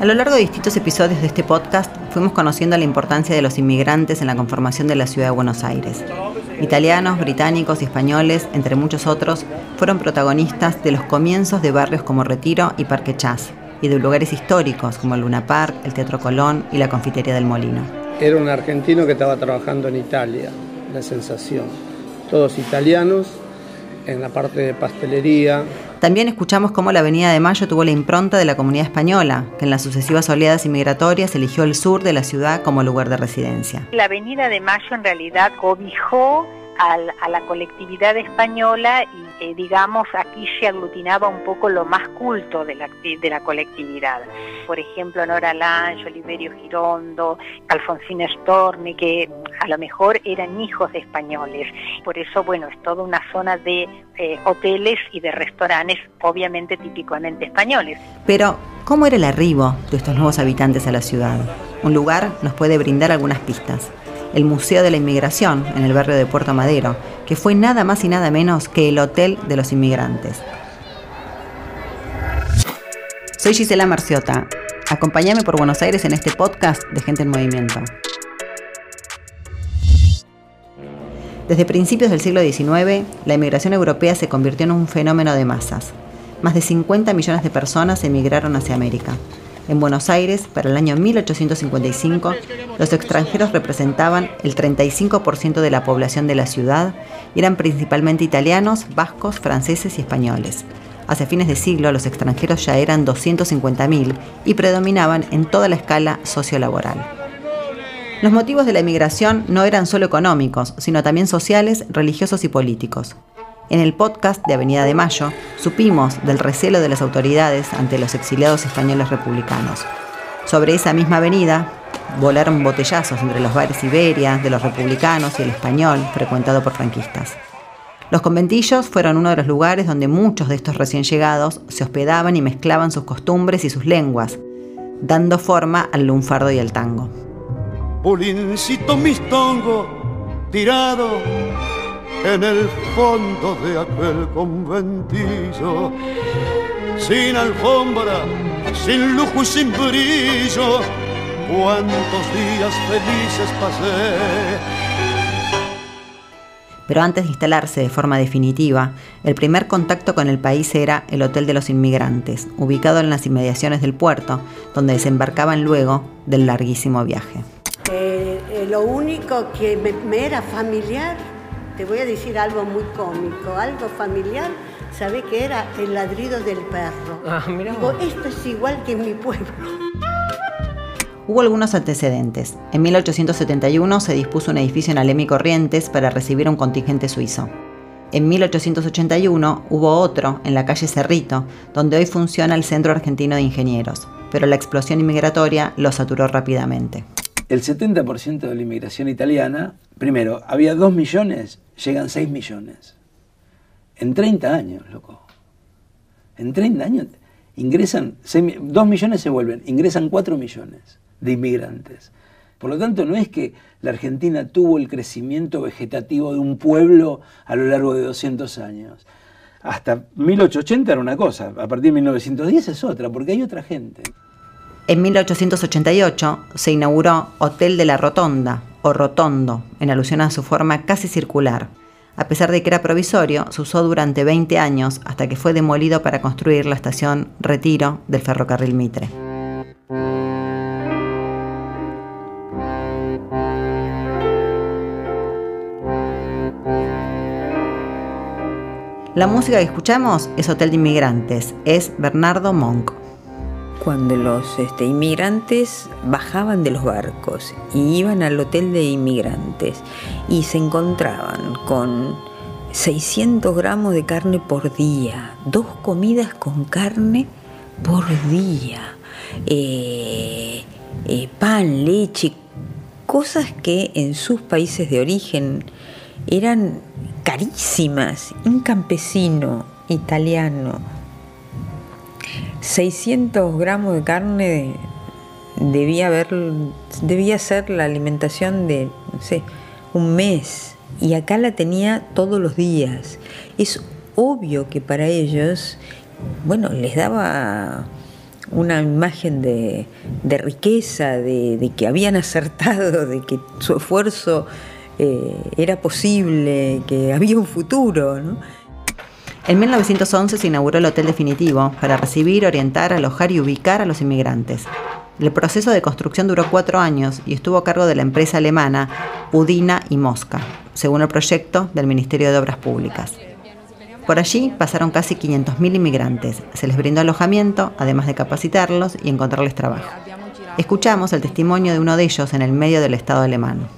A lo largo de distintos episodios de este podcast fuimos conociendo la importancia de los inmigrantes en la conformación de la ciudad de Buenos Aires. Italianos, británicos y españoles, entre muchos otros, fueron protagonistas de los comienzos de barrios como Retiro y Parque Chas, y de lugares históricos como el Luna Park, el Teatro Colón y la Confitería del Molino. Era un argentino que estaba trabajando en Italia, la sensación. Todos italianos, en la parte de pastelería. También escuchamos cómo la Avenida de Mayo tuvo la impronta de la comunidad española, que en las sucesivas oleadas inmigratorias eligió el sur de la ciudad como lugar de residencia. La Avenida de Mayo en realidad cobijó a la colectividad española y eh, digamos aquí se aglutinaba un poco lo más culto de la, de la colectividad. Por ejemplo, Nora Lange, Oliverio Girondo, Alfonsín Storni, que a lo mejor eran hijos de españoles. Por eso, bueno, es toda una zona de eh, hoteles y de restaurantes, obviamente típicamente españoles. Pero, ¿cómo era el arribo de estos nuevos habitantes a la ciudad? Un lugar nos puede brindar algunas pistas el Museo de la Inmigración en el barrio de Puerto Madero, que fue nada más y nada menos que el Hotel de los Inmigrantes. Soy Gisela Marciota. Acompáñame por Buenos Aires en este podcast de Gente en Movimiento. Desde principios del siglo XIX, la inmigración europea se convirtió en un fenómeno de masas. Más de 50 millones de personas emigraron hacia América. En Buenos Aires, para el año 1855, los extranjeros representaban el 35% de la población de la ciudad y eran principalmente italianos, vascos, franceses y españoles. Hacia fines de siglo, los extranjeros ya eran 250.000 y predominaban en toda la escala sociolaboral. Los motivos de la emigración no eran solo económicos, sino también sociales, religiosos y políticos. En el podcast de Avenida de Mayo supimos del recelo de las autoridades ante los exiliados españoles republicanos. Sobre esa misma avenida volaron botellazos entre los bares Iberia, de los republicanos y el español, frecuentado por franquistas. Los conventillos fueron uno de los lugares donde muchos de estos recién llegados se hospedaban y mezclaban sus costumbres y sus lenguas, dando forma al lunfardo y al tango. Mistongo, tirado en el fondo de aquel conventillo, sin alfombra, sin lujo y sin brillo, cuántos días felices pasé. Pero antes de instalarse de forma definitiva, el primer contacto con el país era el Hotel de los Inmigrantes, ubicado en las inmediaciones del puerto, donde desembarcaban luego del larguísimo viaje. Eh, eh, lo único que me era familiar te voy a decir algo muy cómico, algo familiar. ¿Sabe qué era? El ladrido del perro. Ah, Digo, esto es igual que en mi pueblo. Hubo algunos antecedentes. En 1871 se dispuso un edificio en Alem y Corrientes para recibir un contingente suizo. En 1881 hubo otro en la calle Cerrito, donde hoy funciona el Centro Argentino de Ingenieros, pero la explosión inmigratoria lo saturó rápidamente. El 70% de la inmigración italiana, primero, había 2 millones llegan 6 millones. En 30 años, loco. En 30 años ingresan, 2 millones se vuelven, ingresan 4 millones de inmigrantes. Por lo tanto, no es que la Argentina tuvo el crecimiento vegetativo de un pueblo a lo largo de 200 años. Hasta 1880 era una cosa, a partir de 1910 es otra, porque hay otra gente. En 1888 se inauguró Hotel de la Rotonda, o rotondo, en alusión a su forma casi circular. A pesar de que era provisorio, se usó durante 20 años hasta que fue demolido para construir la estación Retiro del ferrocarril Mitre. La música que escuchamos es Hotel de Inmigrantes, es Bernardo Monk cuando los este, inmigrantes bajaban de los barcos y iban al hotel de inmigrantes y se encontraban con 600 gramos de carne por día, dos comidas con carne por día, eh, eh, pan, leche, cosas que en sus países de origen eran carísimas. Un campesino italiano 600 gramos de carne debía haber debía ser la alimentación de no sé un mes y acá la tenía todos los días es obvio que para ellos bueno les daba una imagen de, riqueza, de, que habían acertado, de que su esfuerzo eh, era posible, que había un futuro. En 1911 se inauguró el Hotel Definitivo para recibir, orientar, alojar y ubicar a los inmigrantes. El proceso de construcción duró cuatro años y estuvo a cargo de la empresa alemana Udina y Mosca, según el proyecto del Ministerio de Obras Públicas. Por allí pasaron casi 500.000 inmigrantes. Se les brindó alojamiento, además de capacitarlos y encontrarles trabajo. Escuchamos el testimonio de uno de ellos en el medio del Estado alemán.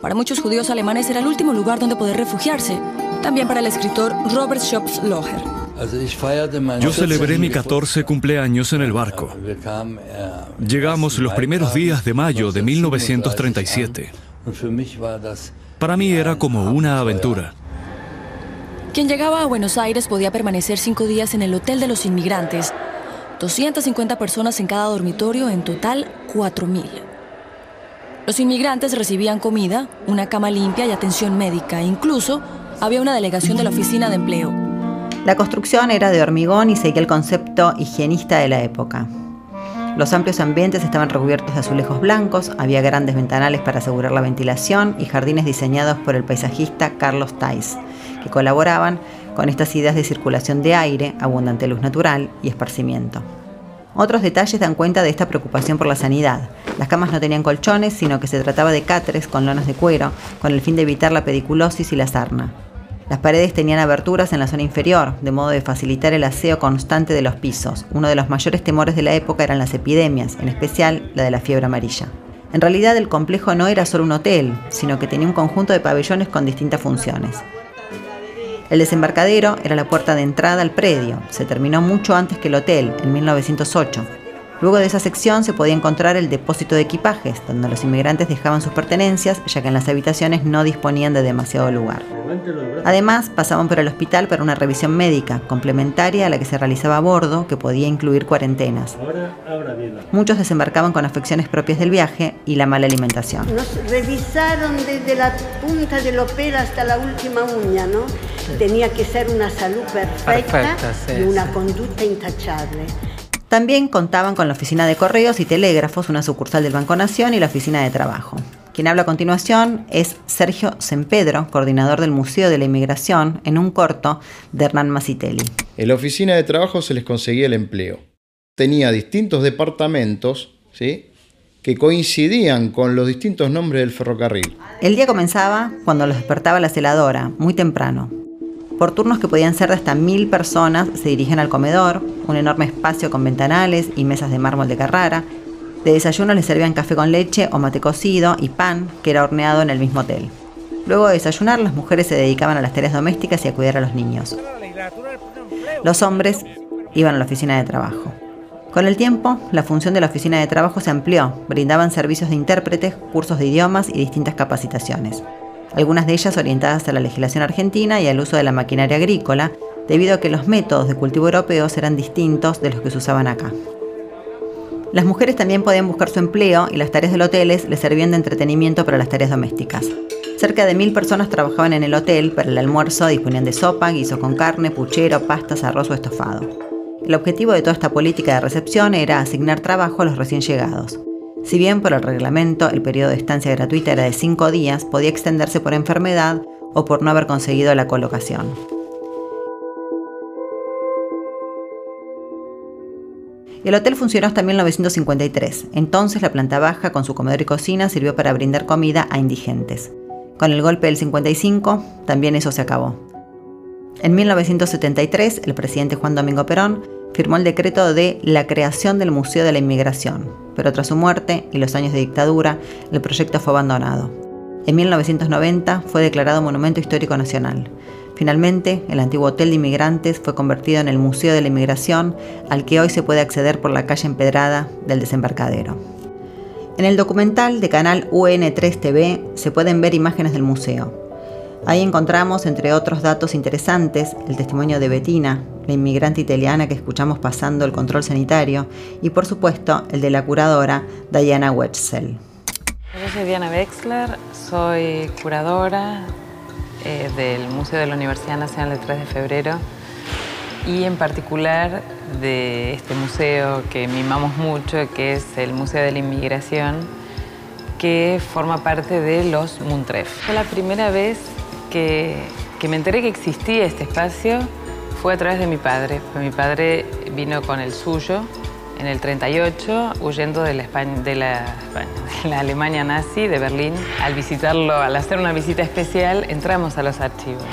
Para muchos judíos alemanes era el último lugar donde poder refugiarse. También para el escritor Robert Schopf-Loher. Yo celebré mi 14 cumpleaños en el barco. Llegamos los primeros días de mayo de 1937. Para mí era como una aventura. Quien llegaba a Buenos Aires podía permanecer cinco días en el Hotel de los Inmigrantes. 250 personas en cada dormitorio, en total 4.000. Los inmigrantes recibían comida, una cama limpia y atención médica. Incluso había una delegación de la oficina de empleo. La construcción era de hormigón y seguía el concepto higienista de la época. Los amplios ambientes estaban recubiertos de azulejos blancos, había grandes ventanales para asegurar la ventilación y jardines diseñados por el paisajista Carlos Tais que colaboraban con estas ideas de circulación de aire, abundante luz natural y esparcimiento. Otros detalles dan cuenta de esta preocupación por la sanidad. Las camas no tenían colchones, sino que se trataba de cáteres con lonas de cuero, con el fin de evitar la pediculosis y la sarna. Las paredes tenían aberturas en la zona inferior, de modo de facilitar el aseo constante de los pisos. Uno de los mayores temores de la época eran las epidemias, en especial la de la fiebre amarilla. En realidad el complejo no era solo un hotel, sino que tenía un conjunto de pabellones con distintas funciones. El desembarcadero era la puerta de entrada al predio. Se terminó mucho antes que el hotel, en 1908. Luego de esa sección se podía encontrar el depósito de equipajes, donde los inmigrantes dejaban sus pertenencias, ya que en las habitaciones no disponían de demasiado lugar. Además, pasaban por el hospital para una revisión médica, complementaria a la que se realizaba a bordo, que podía incluir cuarentenas. Muchos desembarcaban con afecciones propias del viaje y la mala alimentación. Nos revisaron desde la punta del opera hasta la última uña, ¿no? Tenía que ser una salud perfecta, y una conducta intachable. También contaban con la oficina de correos y telégrafos, una sucursal del Banco Nación y la oficina de trabajo. Quien habla a continuación es Sergio Sempedro, coordinador del Museo de la Inmigración, en un corto de Hernán Masitelli. En la oficina de trabajo se les conseguía el empleo. Tenía distintos departamentos, ¿sí? que coincidían con los distintos nombres del ferrocarril. El día comenzaba cuando los despertaba la celadora, muy temprano. Por turnos que podían ser de hasta mil personas, se dirigen al comedor, un enorme espacio con ventanales y mesas de mármol de Carrara. De desayuno les servían café con leche o mate cocido y pan, que era horneado en el mismo hotel. Luego de desayunar, las mujeres se dedicaban a las tareas domésticas y a cuidar a los niños. Los hombres iban a la oficina de trabajo. Con el tiempo, la función de la oficina de trabajo se amplió, brindaban servicios de intérpretes, cursos de idiomas y distintas capacitaciones algunas de ellas orientadas a la legislación argentina y al uso de la maquinaria agrícola, debido a que los métodos de cultivo europeos eran distintos de los que se usaban acá. Las mujeres también podían buscar su empleo y las tareas del hotel les servían de entretenimiento para las tareas domésticas. Cerca de mil personas trabajaban en el hotel, para el almuerzo disponían de sopa, guiso con carne, puchero, pastas, arroz o estofado. El objetivo de toda esta política de recepción era asignar trabajo a los recién llegados. Si bien por el reglamento el periodo de estancia gratuita era de cinco días, podía extenderse por enfermedad o por no haber conseguido la colocación. El hotel funcionó hasta 1953. Entonces la planta baja, con su comedor y cocina, sirvió para brindar comida a indigentes. Con el golpe del 55, también eso se acabó. En 1973, el presidente Juan Domingo Perón firmó el decreto de la creación del Museo de la Inmigración, pero tras su muerte y los años de dictadura, el proyecto fue abandonado. En 1990 fue declarado Monumento Histórico Nacional. Finalmente, el antiguo Hotel de Inmigrantes fue convertido en el Museo de la Inmigración, al que hoy se puede acceder por la calle empedrada del desembarcadero. En el documental de canal UN3 TV se pueden ver imágenes del museo. Ahí encontramos, entre otros datos interesantes, el testimonio de Bettina, la inmigrante italiana que escuchamos pasando el control sanitario, y por supuesto el de la curadora Diana Wetzel. Yo soy Diana Wexler, soy curadora eh, del Museo de la Universidad Nacional del 3 de Febrero y en particular de este museo que mimamos mucho, que es el Museo de la Inmigración, que forma parte de los Muntref. Fue la primera vez que, que me enteré que existía este espacio fue a través de mi padre. Mi padre vino con el suyo en el 38, huyendo de la, España, de, la, la, Alemania nazi, de Berlín. Al visitarlo, al hacer una visita especial, entramos a los archivos.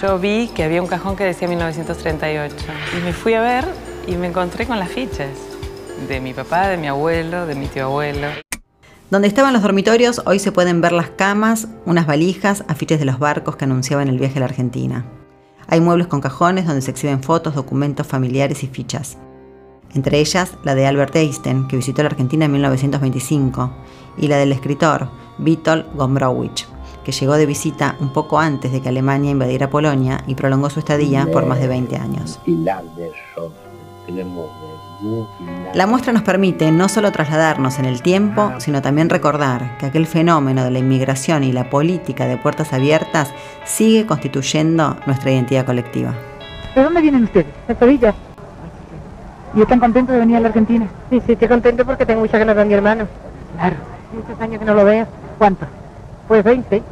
Yo vi que había un cajón que decía 1938 y me fui a ver y me encontré con las fichas de mi papá, de mi abuelo, de mi tío abuelo. Donde estaban los dormitorios, hoy se pueden ver las camas, unas valijas, afiches de los barcos que anunciaban el viaje a la Argentina. Hay muebles con cajones donde se exhiben fotos, documentos familiares y fichas. Entre ellas la de Albert Einstein, que visitó la Argentina en 1925, y la del escritor Witold Gombrowicz, que llegó de visita un poco antes de que Alemania invadiera Polonia y prolongó su estadía por más de 20 años. La muestra nos permite no solo trasladarnos en el tiempo, sino también recordar que aquel fenómeno de la inmigración y la política de puertas abiertas sigue constituyendo nuestra identidad colectiva. ¿De dónde vienen ustedes? De Sevilla. ¿Y están contentos de venir a la Argentina? Sí, sí, estoy contento porque tengo muchas ganas de mi hermano. Claro. Muchos años que no lo veo. ¿Cuántos? Pues 20.